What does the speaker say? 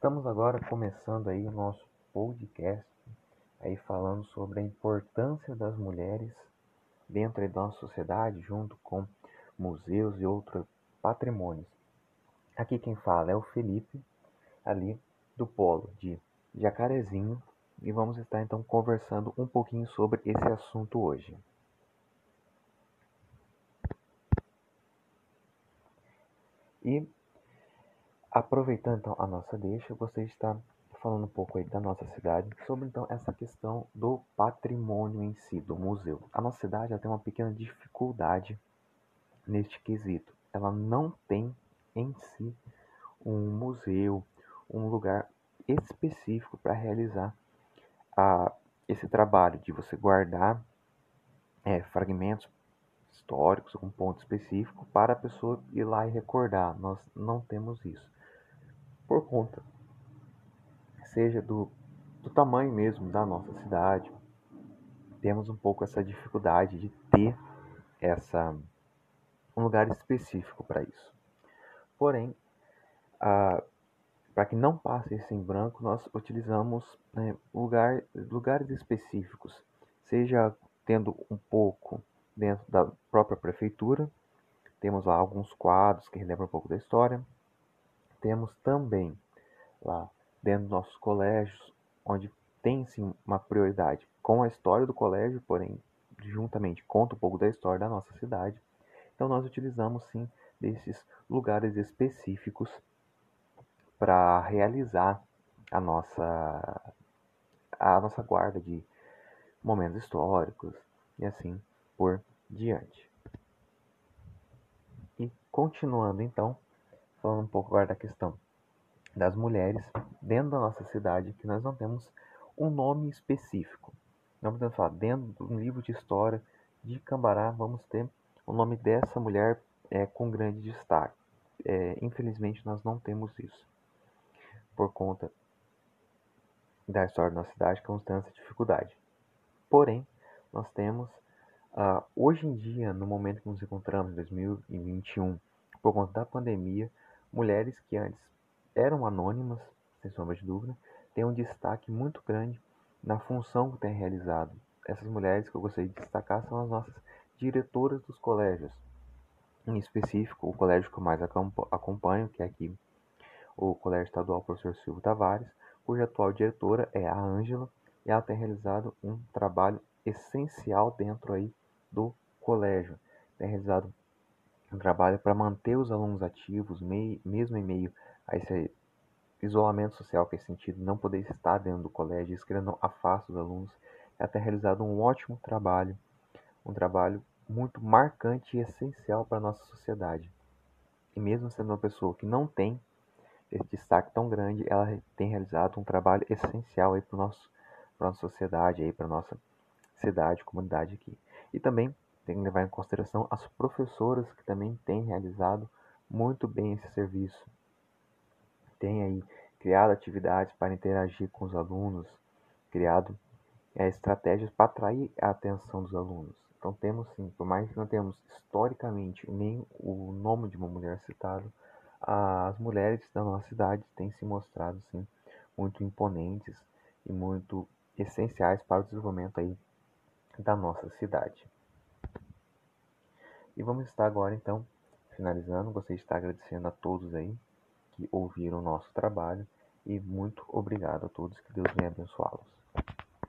Estamos agora começando aí o nosso podcast, aí falando sobre a importância das mulheres dentro da nossa sociedade, junto com museus e outros patrimônios. Aqui quem fala é o Felipe, ali do polo de Jacarezinho, e vamos estar então conversando um pouquinho sobre esse assunto hoje. E aproveitando então a nossa deixa, de estar falando um pouco aí da nossa cidade sobre então essa questão do patrimônio em si, do museu. A nossa cidade tem uma pequena dificuldade neste quesito. Ela não tem em si um museu, um lugar específico para realizar esse trabalho de você guardar é, fragmentos históricos, um ponto específico, para a pessoa ir lá e recordar. Nós não temos isso. Por conta, seja do, do tamanho mesmo da nossa cidade, temos um pouco essa dificuldade de ter essa, um lugar específico para isso. Porém, para que não passe isso em branco, nós utilizamos né, lugar, lugares específicos, seja tendo um pouco dentro da própria prefeitura. Temos lá alguns quadros que relembram um pouco da história. Temos também lá dentro dos nossos colégios, onde tem sim uma prioridade com a história do colégio, porém juntamente conta um pouco da história da nossa cidade. Então nós utilizamos sim desses lugares específicos para realizar a nossa a nossa guarda de momentos históricos e assim por diante. E continuando então, falando um pouco agora da questão das mulheres dentro da nossa cidade, que nós não temos um nome específico. Não podemos falar dentro de um livro de história de Cambará, vamos ter o nome dessa mulher é, com grande destaque. É, infelizmente, nós não temos isso. Por conta da história da nossa cidade, que vamos ter essa dificuldade. Porém, nós temos Uh, hoje em dia, no momento que nos encontramos, 2021, por conta da pandemia, mulheres que antes eram anônimas, sem sombra de dúvida, têm um destaque muito grande na função que têm realizado. Essas mulheres que eu gostaria de destacar são as nossas diretoras dos colégios. Em específico, o colégio que eu mais acompanho, que é aqui o Colégio Estadual Professor Silvio Tavares, cuja atual diretora é a Ângela, e ela tem realizado um trabalho essencial dentro aí do colégio. Tem realizado um trabalho para manter os alunos ativos, mesmo em meio a esse isolamento social que é sentido, não poder estar dentro do colégio, isso não afasta os alunos. Ela tem realizado um ótimo trabalho, um trabalho muito marcante e essencial para a nossa sociedade. E mesmo sendo uma pessoa que não tem esse destaque tão grande, ela tem realizado um trabalho essencial aí para nosso para nossa sociedade aí para nossa cidade, comunidade aqui. E também tem que levar em consideração as professoras que também têm realizado muito bem esse serviço. Tem aí criado atividades para interagir com os alunos, criado é, estratégias para atrair a atenção dos alunos. Então temos sim, por mais que não temos historicamente nem o nome de uma mulher citado, as mulheres da nossa cidade têm se mostrado sim muito imponentes e muito essenciais para o desenvolvimento aí da nossa cidade. E vamos estar agora então finalizando. Gostaria de estar agradecendo a todos aí que ouviram o nosso trabalho e muito obrigado a todos. Que Deus venha abençoá-los.